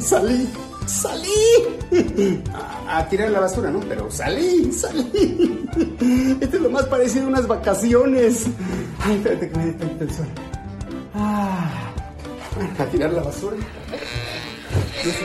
Salí, salí. A, tirar la basura, ¿no? Pero salí, salí. Esto es lo más parecido a unas vacaciones. Ay, espérate que me dé el sol. Ah, a tirar la basura. No se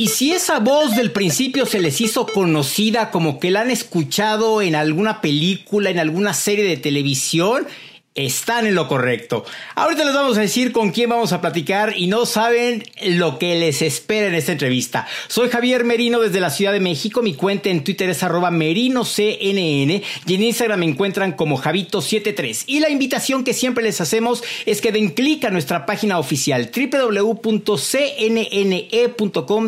Y si esa voz del principio se les hizo conocida como que la han escuchado en alguna película, en alguna serie de televisión, están en lo correcto. Ahorita les vamos a decir con quién vamos a platicar y no saben lo que les espera en esta entrevista. Soy Javier Merino desde la Ciudad de México. Mi cuenta en Twitter es arroba merinocnn y en Instagram me encuentran como Javito73. Y la invitación que siempre les hacemos es que den clic a nuestra página oficial www.cnne.com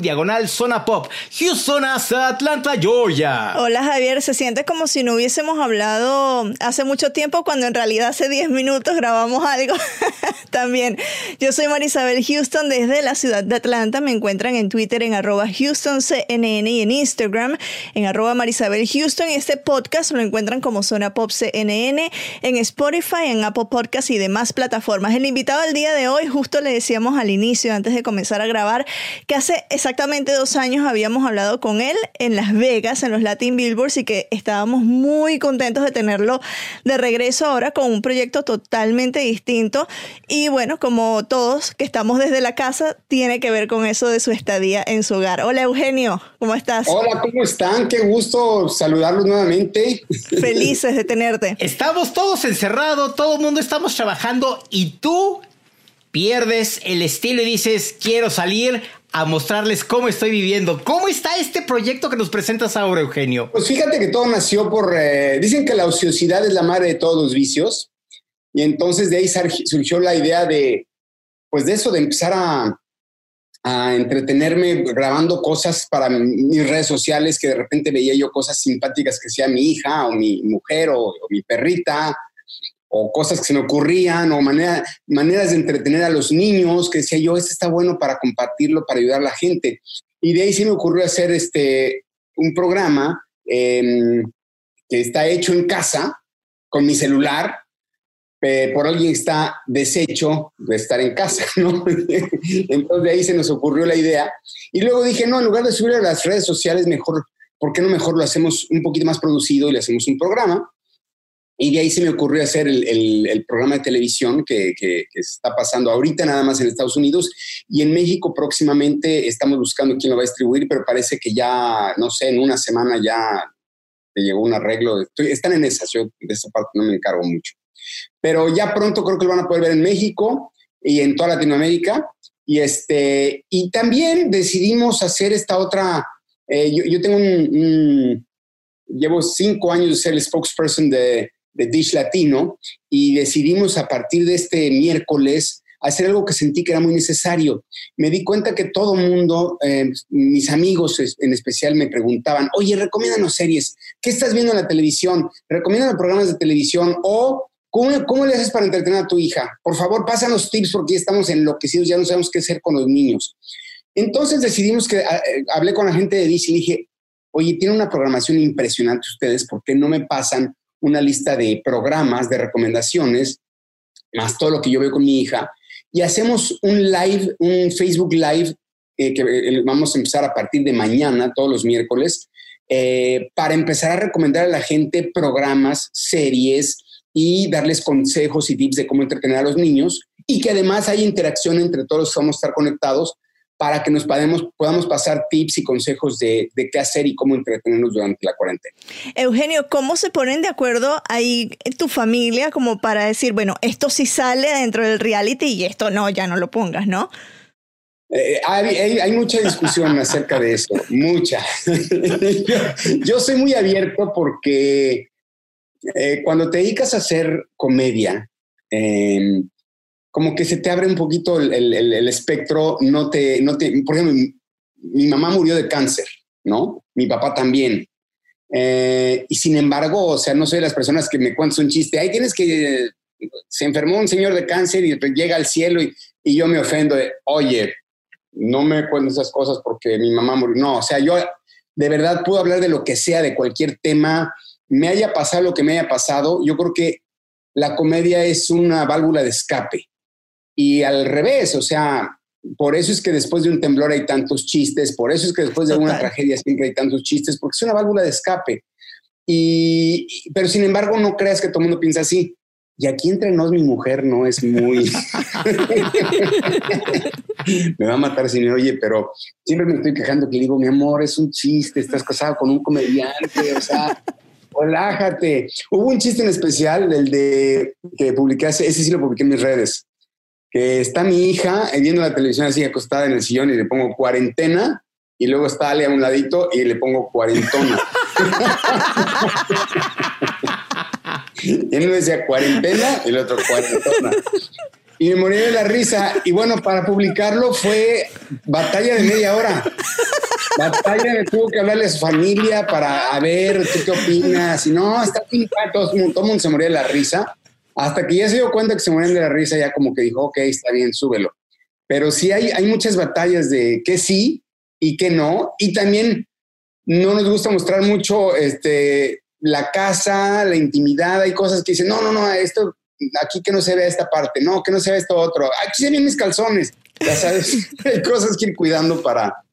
diagonal zona pop. Houston Atlanta, Georgia. Hola Javier, se siente como si no hubiésemos hablado hace mucho tiempo cuando en realidad se 10 minutos grabamos algo también. Yo soy Marisabel Houston desde la ciudad de Atlanta. Me encuentran en Twitter en arroba HoustonCNN y en Instagram en arroba Houston. Este podcast lo encuentran como Zona Pop CNN en Spotify, en Apple Podcasts y demás plataformas. El invitado del día de hoy, justo le decíamos al inicio, antes de comenzar a grabar, que hace exactamente dos años habíamos hablado con él en Las Vegas, en los Latin Billboards, y que estábamos muy contentos de tenerlo de regreso ahora con un proyecto totalmente distinto y bueno, como todos que estamos desde la casa, tiene que ver con eso de su estadía en su hogar. Hola Eugenio, ¿cómo estás? Hola, ¿cómo están? Qué gusto saludarlos nuevamente. Felices de tenerte. Estamos todos encerrados, todo el mundo estamos trabajando y tú pierdes el estilo y dices, quiero salir a mostrarles cómo estoy viviendo. ¿Cómo está este proyecto que nos presentas ahora, Eugenio? Pues fíjate que todo nació por... Eh, dicen que la ociosidad es la madre de todos los vicios. Y entonces de ahí surgió la idea de, pues de eso, de empezar a, entretenerme grabando cosas para mis redes sociales, que de repente veía yo cosas simpáticas que sea mi hija o mi mujer o, mi perrita, o cosas que se me ocurrían, o manera, maneras de entretener a los niños, que decía yo, este está bueno para compartirlo, para ayudar a la gente. Y de ahí se me ocurrió hacer este, un programa em, que está hecho en casa, con mi celular, eh, por alguien está deshecho de estar en casa, ¿no? Entonces de ahí se nos ocurrió la idea. Y luego dije, no, en lugar de subir a las redes sociales, mejor, ¿por qué no mejor lo hacemos un poquito más producido y le hacemos un programa? Y de ahí se me ocurrió hacer el, programa de televisión que, que, está pasando ahorita nada más en Estados Unidos y en México próximamente estamos buscando quién lo va a distribuir, pero parece que ya, no sé, en una semana ya te llegó un arreglo. están en esa, yo de esa parte no me encargo mucho. Pero ya pronto creo que lo van a poder ver en México y en toda Latinoamérica. Y, este, y también decidimos hacer esta otra, eh, yo, tengo un, llevo cinco años de ser el spokesperson de, de Dish Latino y decidimos a partir de este miércoles hacer algo que sentí que era muy necesario. Me di cuenta que todo mundo, eh, mis amigos en especial, me preguntaban, oye, recomiéndanos series, ¿qué estás viendo en la televisión? Recomiéndanos programas de televisión o ¿Cómo, le haces para entretener a tu hija? Por favor, pásanos tips porque ya estamos enloquecidos, ya no sabemos qué hacer con los niños. Entonces decidimos que ah, eh, hablé con la gente de DC y dije, oye, tiene una programación impresionante ustedes, ¿por qué no me pasan una lista de programas, de recomendaciones, más todo lo que yo veo con mi hija? Y hacemos un live, un Facebook Live eh, que eh, vamos a empezar a partir de mañana, todos los miércoles, para empezar a recomendar a la gente programas, series, y darles consejos y tips de cómo entretener a los niños y que además haya interacción entre todos, vamos a estar conectados para que nos podamos, podamos pasar tips y consejos de, de, qué hacer y cómo entretenernos durante la cuarentena. Eugenio, ¿cómo se ponen de acuerdo ahí en tu familia como para decir, bueno, esto sí sale dentro del reality y esto no, ya no lo pongas, ¿no? Eh, hay, mucha discusión acerca de eso, mucha. yo, soy muy abierto porque eh, cuando te dedicas a hacer comedia, em, como que se te abre un poquito el, espectro, no te, no te, por ejemplo, mi, mamá murió de cáncer, ¿no? Mi papá también. Eh, y sin embargo, o sea, no soy de las personas que me cuentan un chiste, ahí tienes que, se enfermó un señor de cáncer y llega al cielo y, y yo me ofendo de, oye, no me cuentes esas cosas porque mi mamá murió. No, o sea, yo de verdad puedo hablar de lo que sea, de cualquier tema, me haya pasado lo que me haya pasado. Yo creo que la comedia es una válvula de escape. Y al revés, o sea, por eso es que después de un temblor hay tantos chistes, por eso es que después de una tragedia siempre hay tantos chistes, porque es una válvula de escape. Y, pero sin embargo, no creas que todo el mundo piensa así. Y aquí entre nos, mi mujer no es muy. me va a matar si me oye, pero siempre me estoy quejando que le digo, mi amor, es un chiste, estás casado con un comediante, o sea, relájate. Hubo un chiste en especial, el de que publiqué, ese sí lo publiqué en mis redes, que está mi hija viendo la televisión así acostada en el sillón y le pongo cuarentena y luego está Ale a un ladito y le pongo cuarentona. y uno decía cuarentena y el otro cuarentona. Y me morí de la risa. Y bueno, para publicarlo fue batalla de media hora. Batalla de tuvo que hablarle a su familia para a ver qué opinas. Y no, está pintado. Todo, el mundo se moría de la risa. Hasta que ya se dio cuenta que se morían de la risa, ya como que dijo, ok, está bien, súbelo. Pero sí hay, hay muchas batallas de que sí y que no. Y también no nos gusta mostrar mucho este, la casa, la intimidad, hay cosas que dicen, no, no, no, esto, aquí que no se vea esta parte, no, que no se vea esto otro, aquí se ven mis calzones, ya sabes, hay cosas que ir cuidando para,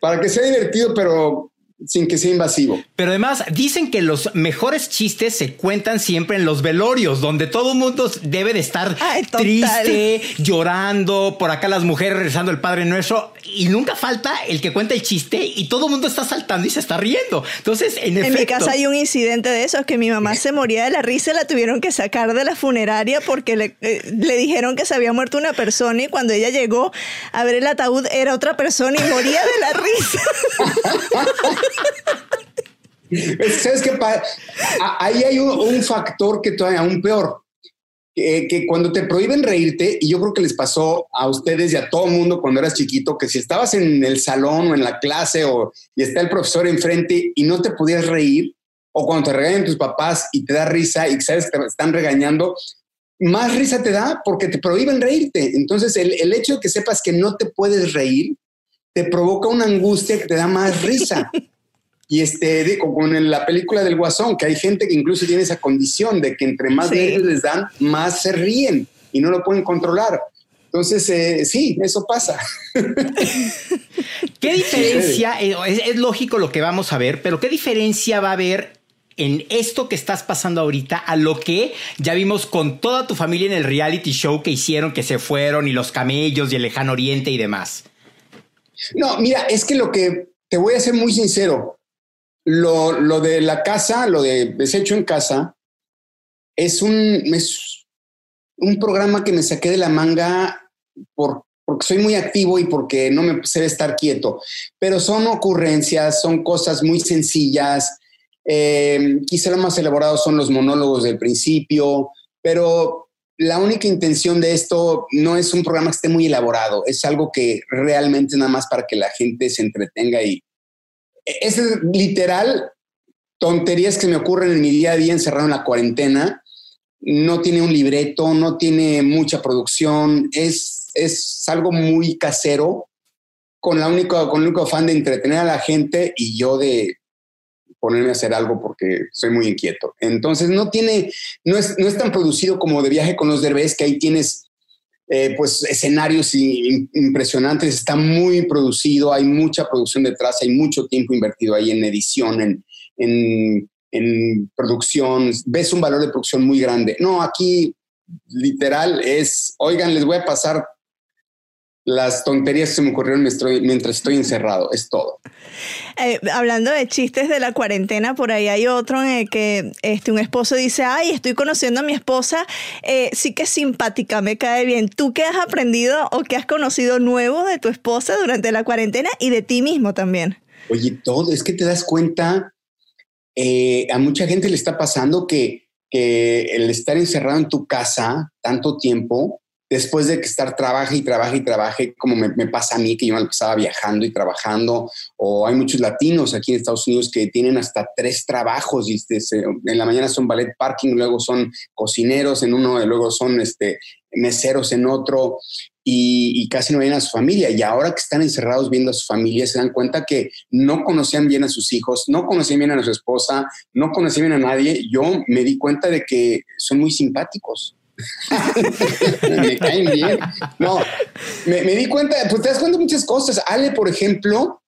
para que sea divertido, pero sin que sea invasivo. Pero además dicen que los mejores chistes se cuentan siempre en los velorios, donde todo el mundo debe de estar triste, llorando, por acá las mujeres rezando el Padre Nuestro, y nunca falta el que cuenta el chiste y todo el mundo está saltando y se está riendo. Entonces, en, en mi casa hay un incidente de eso, que mi mamá se moría de la risa y la tuvieron que sacar de la funeraria porque le, eh, le dijeron que se había muerto una persona y cuando ella llegó a ver el ataúd era otra persona y moría de la risa. ¿Sabes qué? Ahí hay un, factor que todavía aún peor. Que, cuando te prohíben reírte, y yo creo que les pasó a ustedes y a todo mundo cuando eras chiquito, que si estabas en el salón o en la clase o, y está el profesor enfrente y no te podías reír, o cuando te regañan tus papás y te da risa y sabes que te están regañando, más risa te da porque te prohíben reírte. Entonces, el, el hecho de que sepas que no te puedes reír te provoca una angustia que te da más risa. Y este, como en la película del Guasón, que hay gente que incluso tiene esa condición de que entre más les dan, más se ríen y no lo pueden controlar. Entonces, eh, sí, eso pasa. ¿Qué diferencia? Eh, es, lógico lo que vamos a ver, pero ¿qué diferencia va a haber en esto que estás pasando ahorita a lo que ya vimos con toda tu familia en el reality show que hicieron, que se fueron y los camellos y el lejano oriente y demás? No, mira, es que lo que te voy a ser muy sincero, lo, de la casa, lo de desecho en casa, es un, es un programa que me saqué de la manga por, porque soy muy activo y porque no me sé estar quieto. Pero son ocurrencias, son cosas muy sencillas. Eh, quizá lo más elaborado son los monólogos del principio, pero la única intención de esto no es un programa que esté muy elaborado, es algo que realmente nada más para que la gente se entretenga y, es literal tonterías que me ocurren en mi día a día encerrado en la cuarentena. No tiene un libreto, no tiene mucha producción, es, es algo muy casero, con, la única, con el único afán de entretener a la gente y yo de ponerme a hacer algo porque soy muy inquieto. Entonces no tiene, no es, no es tan producido como de viaje con los derbés, que ahí tienes eh, pues escenarios impresionantes, está muy producido, hay mucha producción detrás, hay mucho tiempo invertido ahí en edición, en, en, en producción, ves un valor de producción muy grande. No, aquí literal es, oigan, les voy a pasar las tonterías que se me ocurrieron mientras estoy encerrado, es todo. Eh, hablando de chistes de la cuarentena, por ahí hay otro en el que este, un esposo dice, ay, estoy conociendo a mi esposa, eh, sí que es simpática, me cae bien. ¿Tú qué has aprendido o qué has conocido nuevo de tu esposa durante la cuarentena y de ti mismo también? Oye, todo, es que te das cuenta, eh, a mucha gente le está pasando que, que el estar encerrado en tu casa tanto tiempo, después de que estar trabaje y trabaje y trabaje, como me, pasa a mí, que yo me pasaba viajando y trabajando, o hay muchos latinos aquí en Estados Unidos que tienen hasta tres trabajos, y en la mañana son ballet parking, luego son cocineros en uno, luego son este, meseros en otro, y, casi no ven a su familia. Y ahora que están encerrados viendo a su familia, se dan cuenta que no conocían bien a sus hijos, no conocían bien a su esposa, no conocían bien a nadie. Yo me di cuenta de que son muy simpáticos me caen bien. No, me, di cuenta, pues te das cuenta de muchas cosas. Ale, por ejemplo,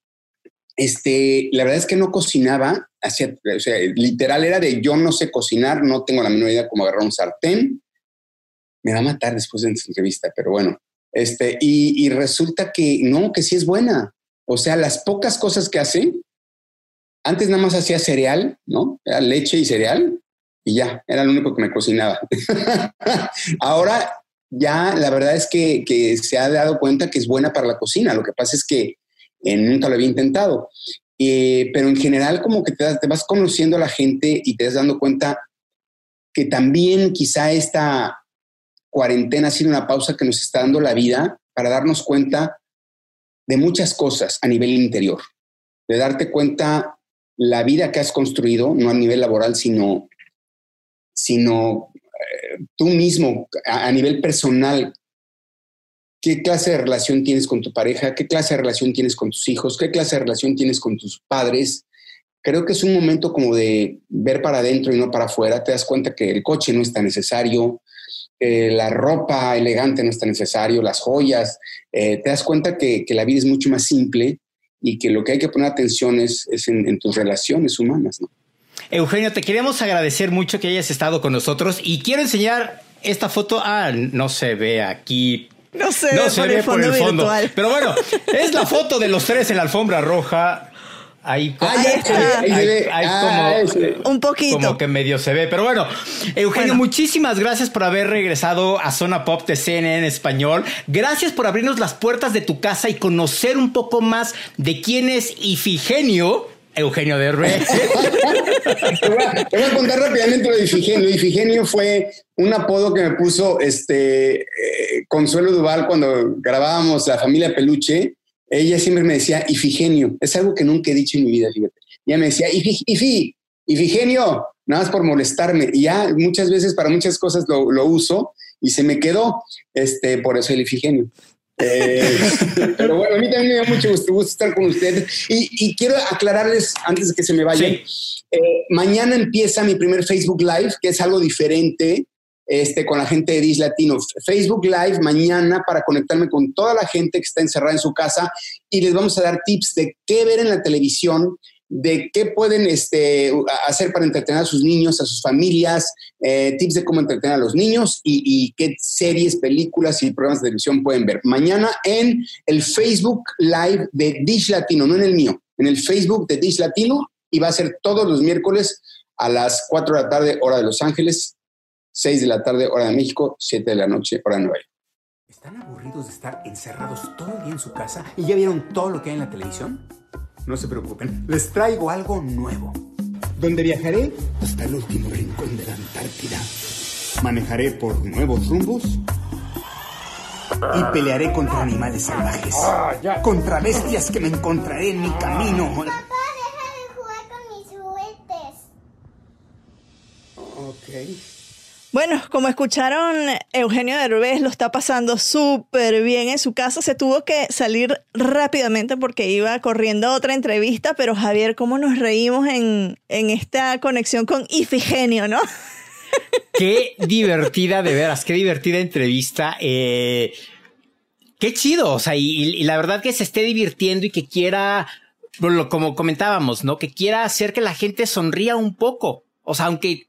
este, la verdad es que no cocinaba, hacía, o sea, literal era de yo no sé cocinar, no tengo la menor idea cómo agarrar un sartén. Me va a matar después de esta entrevista, pero bueno. Este, y, y resulta que no, que sí es buena. O sea, las pocas cosas que hace, antes nada más hacía cereal, ¿no? Era leche y cereal y ya, era lo único que me cocinaba. Ahora ya la verdad es que, se ha dado cuenta que es buena para la cocina. Lo que pasa es que eh, nunca lo había intentado. Eh, pero en general como que te, te, vas conociendo a la gente y te vas dando cuenta que también quizá esta cuarentena ha sido una pausa que nos está dando la vida para darnos cuenta de muchas cosas a nivel interior, de darte cuenta la vida que has construido, no a nivel laboral, sino sino eh, tú mismo a, nivel personal. ¿Qué clase de relación tienes con tu pareja? ¿Qué clase de relación tienes con tus hijos? ¿Qué clase de relación tienes con tus padres? Creo que es un momento como de ver para adentro y no para afuera. Te das cuenta que el coche no está necesario, la ropa elegante no está necesario, las joyas. Eh, te das cuenta que, la vida es mucho más simple y que lo que hay que poner atención es, en, en, tus relaciones humanas. ¿no? Eugenio, te queremos agradecer mucho que hayas estado con nosotros y quiero enseñar esta foto. Ah, no se ve aquí. No se, ve, por, el fondo Virtual. Pero bueno, es la foto de los tres en la alfombra roja. Ahí, está. como, un poquito. Como que medio se ve. Pero bueno, Eugenio, muchísimas gracias por haber regresado a Zona Pop de CNN en español. Gracias por abrirnos las puertas de tu casa y conocer un poco más de quién es Ifigenio Eugenio de te, voy a, contar rápidamente lo de Ifigenio. Ifigenio fue un apodo que me puso este, eh, Consuelo Duval cuando grabábamos La Familia Peluche. Ella siempre me decía Ifigenio. Es algo que nunca he dicho en mi vida, fíjate. Ella me decía Ifi, Ifigenio, nada más por molestarme. Y ya muchas veces para muchas cosas lo, lo uso y se me quedó este, por eso el Ifigenio. Eh, pero bueno, a mí también me da mucho gusto, estar con ustedes. Y, quiero aclararles, antes de que se me vayan, eh, mañana empieza mi primer Facebook Live, que es algo diferente este, con la gente de Dis Latino. Facebook Live mañana para conectarme con toda la gente que está encerrada en su casa y les vamos a dar tips de qué ver en la televisión de qué pueden este, hacer para entretener a sus niños, a sus familias, eh, tips de cómo entretener a los niños y, qué series, películas y programas de televisión pueden ver. Mañana en el Facebook Live de Dish Latino, no en el mío, en el Facebook de Dish Latino y va a ser todos los miércoles a las 4 de la tarde, hora de Los Ángeles, 6 de la tarde, hora de México, 7 de la noche, hora de Nueva York. ¿Están aburridos de estar encerrados todo el día en su casa y ya vieron todo lo que hay en la televisión? No se preocupen, les traigo algo nuevo. Donde viajaré hasta el último rincón de la Antártida. Manejaré por nuevos rumbos y pelearé contra animales salvajes. Ah, contra bestias que me encontraré en mi camino. Papá, deja de jugar con mis juguetes. Ok. Bueno, como escucharon, Eugenio Derbez lo está pasando súper bien en su casa. Se tuvo que salir rápidamente porque iba corriendo otra entrevista, pero Javier, ¿cómo nos reímos en, esta conexión con Ifigenio, no? Qué divertida, de veras, qué divertida entrevista. Eh, qué chido, o sea, y, la verdad que se esté divirtiendo y que quiera, como comentábamos, ¿no? Que quiera hacer que la gente sonría un poco. O sea, aunque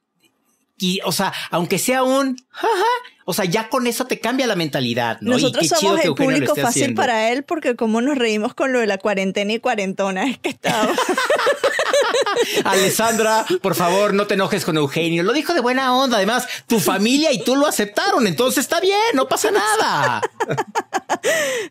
y, o sea, aunque sea un, jaja, o sea, ya con eso te cambia la mentalidad, ¿no? Nosotros y qué somos chido el público fácil haciendo. para él porque como nos reímos con lo de la cuarentena y cuarentona es que estaba. Alessandra, por favor, no te enojes con Eugenio. Lo dijo de buena onda. Además, tu familia y tú lo aceptaron. Entonces está bien, no pasa nada.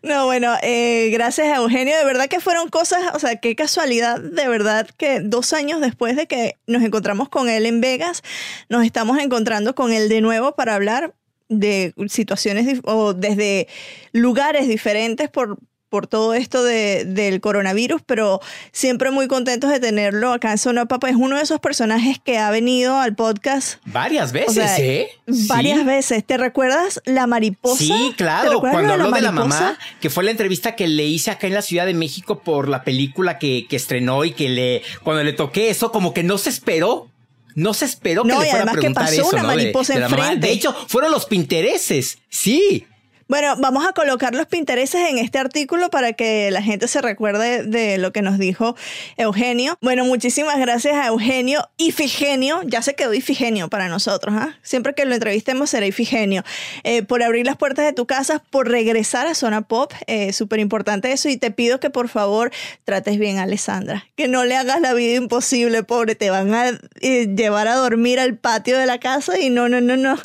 No, bueno, eh, gracias a Eugenio. De verdad que fueron cosas, o sea, qué casualidad, de verdad que dos años después de que nos encontramos con él en Vegas, nos estamos encontrando con él de nuevo para hablar de situaciones o desde lugares diferentes por por todo esto de- del coronavirus, pero siempre muy contentos de tenerlo acá en Zona Papa. Es uno de esos personajes que ha venido al podcast Varias veces, o sea, ¿eh? varias Sí. veces. ¿Te recuerdas la mariposa? Sí, ¿Te claro. Cuando habló de la mamá, que fue la entrevista que le hice acá en la Ciudad de México por la película que, que estrenó y que le, cuando le toqué eso, como que no se esperó. No se esperó que No, le fuera a además que preguntar pasó eso, una mariposa de enfrente. De hecho, fueron los pintereses. Sí. Bueno, vamos a colocar los intereses en este artículo para que la gente se recuerde de lo que nos dijo Eugenio. Bueno, muchísimas gracias a Eugenio. Ifigenio, ya se quedó Ifigenio para nosotros. ¿ah? Siempre que lo entrevistemos será Ifigenio. Eh, por abrir las puertas de tu casa, por regresar a Zona Pop. Eh, Súper importante eso. Y te pido que por favor trates bien a Alessandra. Que no le hagas la vida imposible, pobre. Te van a eh, llevar a dormir al patio de la casa y no, no, no, no.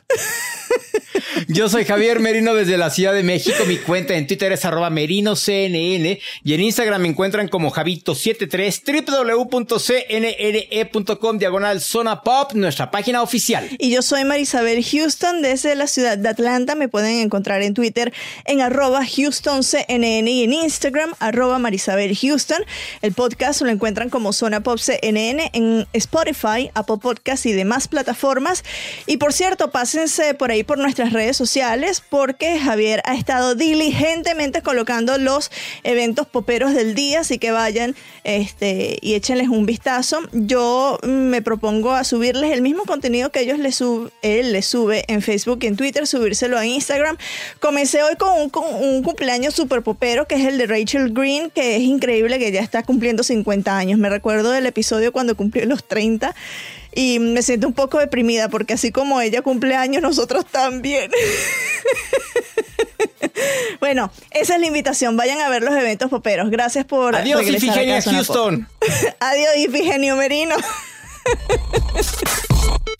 Yo soy Javier Merino desde la Ciudad de México. Mi cuenta en Twitter es arroba merinoCNN y en Instagram me encuentran como Javito73 www.cnne.com diagonal zona pop, nuestra página oficial. Y yo soy Marisabel Houston desde la ciudad de Atlanta. Me pueden encontrar en Twitter en arroba HoustonCNN y en Instagram arroba Marisabel Houston. El podcast lo encuentran como Zona Pop CNN en Spotify, Apple Podcasts y demás plataformas. Y por cierto, pásense por ahí por nuestras redes sociales porque Javier ha estado diligentemente colocando los eventos poperos del día, así que vayan este, y échenles un vistazo. Yo me propongo a subirles el mismo contenido que ellos les sub, él les sube en Facebook y en Twitter, subírselo a Instagram. Comencé hoy con un, con un cumpleaños super popero que es el de Rachel Green, que es increíble que ya está cumpliendo 50 años. Me recuerdo del episodio cuando cumplió los 30 y me siento un poco deprimida porque así como ella cumple años, nosotros también. bueno, esa es la invitación. Vayan a ver los eventos poperos. Gracias por Adiós, Ifigenia. Houston. Adiós, Ifigenio Merino.